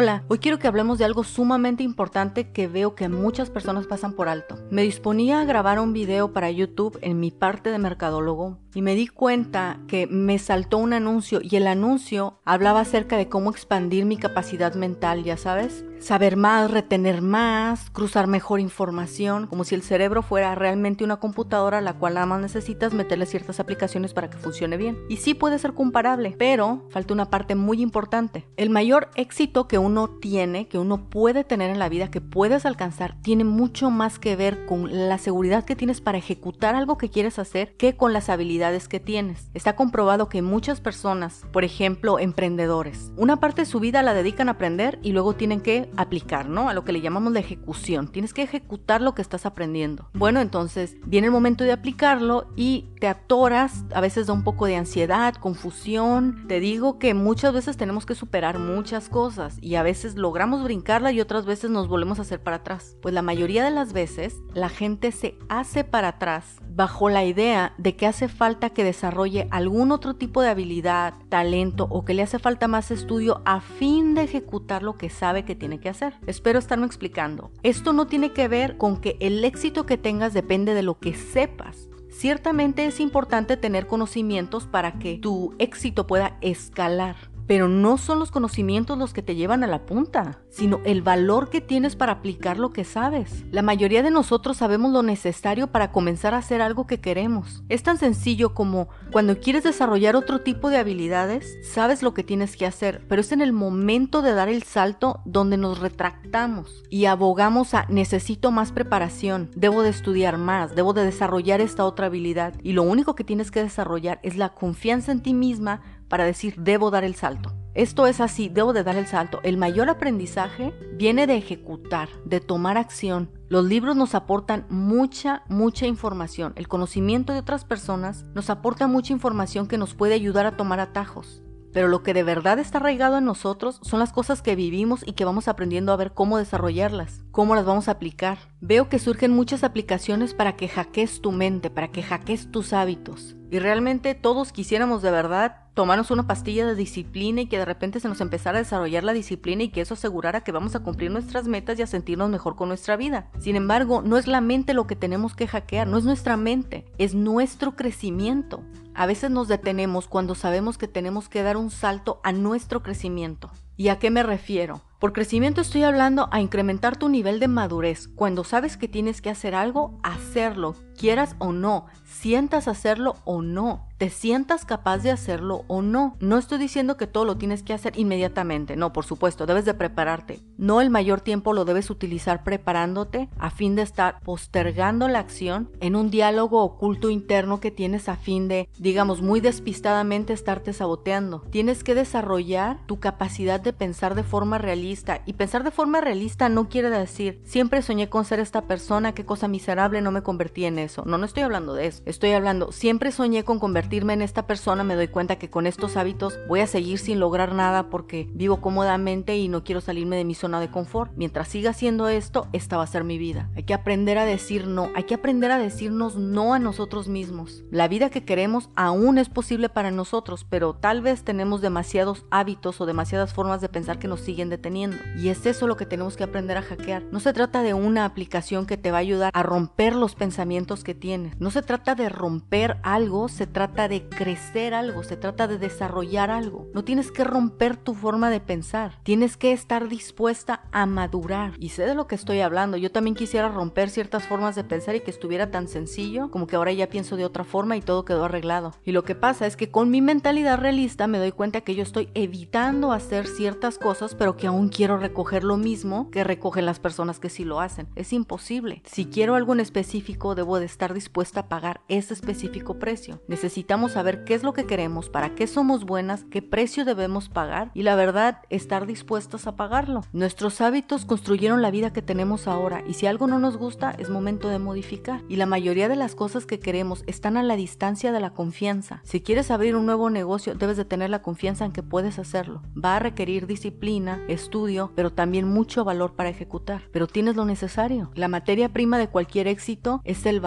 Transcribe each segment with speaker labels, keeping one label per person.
Speaker 1: Hola, hoy quiero que hablemos de algo sumamente importante que veo que muchas personas pasan por alto. Me disponía a grabar un video para YouTube en mi parte de mercadólogo y me di cuenta que me saltó un anuncio y el anuncio hablaba acerca de cómo expandir mi capacidad mental, ya sabes saber más, retener más, cruzar mejor información, como si el cerebro fuera realmente una computadora a la cual nada más necesitas meterle ciertas aplicaciones para que funcione bien. Y sí puede ser comparable, pero falta una parte muy importante. El mayor éxito que uno tiene, que uno puede tener en la vida, que puedes alcanzar, tiene mucho más que ver con la seguridad que tienes para ejecutar algo que quieres hacer que con las habilidades que tienes. Está comprobado que muchas personas, por ejemplo, emprendedores, una parte de su vida la dedican a aprender y luego tienen que aplicar, ¿no? A lo que le llamamos la ejecución. Tienes que ejecutar lo que estás aprendiendo. Bueno, entonces viene el momento de aplicarlo y te atoras, a veces da un poco de ansiedad, confusión. Te digo que muchas veces tenemos que superar muchas cosas y a veces logramos brincarla y otras veces nos volvemos a hacer para atrás. Pues la mayoría de las veces la gente se hace para atrás bajo la idea de que hace falta que desarrolle algún otro tipo de habilidad, talento o que le hace falta más estudio a fin de ejecutar lo que sabe que tiene hacer. Espero estarme explicando. Esto no tiene que ver con que el éxito que tengas depende de lo que sepas. Ciertamente es importante tener conocimientos para que tu éxito pueda escalar pero no son los conocimientos los que te llevan a la punta, sino el valor que tienes para aplicar lo que sabes. La mayoría de nosotros sabemos lo necesario para comenzar a hacer algo que queremos. Es tan sencillo como cuando quieres desarrollar otro tipo de habilidades, sabes lo que tienes que hacer, pero es en el momento de dar el salto donde nos retractamos y abogamos a necesito más preparación, debo de estudiar más, debo de desarrollar esta otra habilidad y lo único que tienes que desarrollar es la confianza en ti misma para decir debo dar el salto. Esto es así, debo de dar el salto. El mayor aprendizaje viene de ejecutar, de tomar acción. Los libros nos aportan mucha, mucha información. El conocimiento de otras personas nos aporta mucha información que nos puede ayudar a tomar atajos. Pero lo que de verdad está arraigado en nosotros son las cosas que vivimos y que vamos aprendiendo a ver cómo desarrollarlas, cómo las vamos a aplicar. Veo que surgen muchas aplicaciones para que hackees tu mente, para que hackees tus hábitos. Y realmente todos quisiéramos de verdad tomarnos una pastilla de disciplina y que de repente se nos empezara a desarrollar la disciplina y que eso asegurara que vamos a cumplir nuestras metas y a sentirnos mejor con nuestra vida. Sin embargo, no es la mente lo que tenemos que hackear, no es nuestra mente, es nuestro crecimiento. A veces nos detenemos cuando sabemos que tenemos que dar un salto a nuestro crecimiento. ¿Y a qué me refiero? Por crecimiento estoy hablando a incrementar tu nivel de madurez. Cuando sabes que tienes que hacer algo, hacerlo, quieras o no, sientas hacerlo o no te sientas capaz de hacerlo o no. No estoy diciendo que todo lo tienes que hacer inmediatamente, no, por supuesto, debes de prepararte. No el mayor tiempo lo debes utilizar preparándote a fin de estar postergando la acción en un diálogo oculto interno que tienes a fin de, digamos, muy despistadamente estarte saboteando. Tienes que desarrollar tu capacidad de pensar de forma realista y pensar de forma realista no quiere decir siempre soñé con ser esta persona, qué cosa miserable, no me convertí en eso. No, no estoy hablando de eso. Estoy hablando, siempre soñé con convertirme en esta persona me doy cuenta que con estos hábitos voy a seguir sin lograr nada porque vivo cómodamente y no quiero salirme de mi zona de confort. Mientras siga haciendo esto, esta va a ser mi vida. Hay que aprender a decir no, hay que aprender a decirnos no a nosotros mismos. La vida que queremos aún es posible para nosotros, pero tal vez tenemos demasiados hábitos o demasiadas formas de pensar que nos siguen deteniendo. Y es eso lo que tenemos que aprender a hackear. No se trata de una aplicación que te va a ayudar a romper los pensamientos que tienes. No se trata de romper algo, se trata de crecer algo, se trata de desarrollar algo. No tienes que romper tu forma de pensar, tienes que estar dispuesta a madurar. Y sé de lo que estoy hablando, yo también quisiera romper ciertas formas de pensar y que estuviera tan sencillo como que ahora ya pienso de otra forma y todo quedó arreglado. Y lo que pasa es que con mi mentalidad realista me doy cuenta que yo estoy evitando hacer ciertas cosas, pero que aún quiero recoger lo mismo que recogen las personas que sí lo hacen. Es imposible. Si quiero algo en específico, debo de estar dispuesta a pagar ese específico precio. Necesitamos saber qué es lo que queremos, para qué somos buenas, qué precio debemos pagar y la verdad, estar dispuestas a pagarlo. Nuestros hábitos construyeron la vida que tenemos ahora y si algo no nos gusta es momento de modificar. Y la mayoría de las cosas que queremos están a la distancia de la confianza. Si quieres abrir un nuevo negocio, debes de tener la confianza en que puedes hacerlo. Va a requerir disciplina, estudio, pero también mucho valor para ejecutar. Pero tienes lo necesario. La materia prima de cualquier éxito es el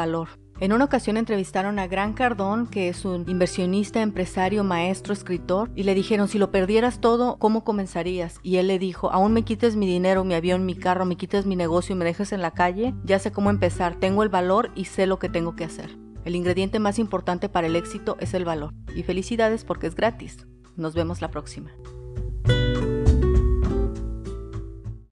Speaker 1: En una ocasión entrevistaron a Gran Cardón, que es un inversionista, empresario, maestro, escritor, y le dijeron, si lo perdieras todo, ¿cómo comenzarías? Y él le dijo, aún me quites mi dinero, mi avión, mi carro, me quites mi negocio y me dejes en la calle, ya sé cómo empezar, tengo el valor y sé lo que tengo que hacer. El ingrediente más importante para el éxito es el valor. Y felicidades porque es gratis. Nos vemos la próxima.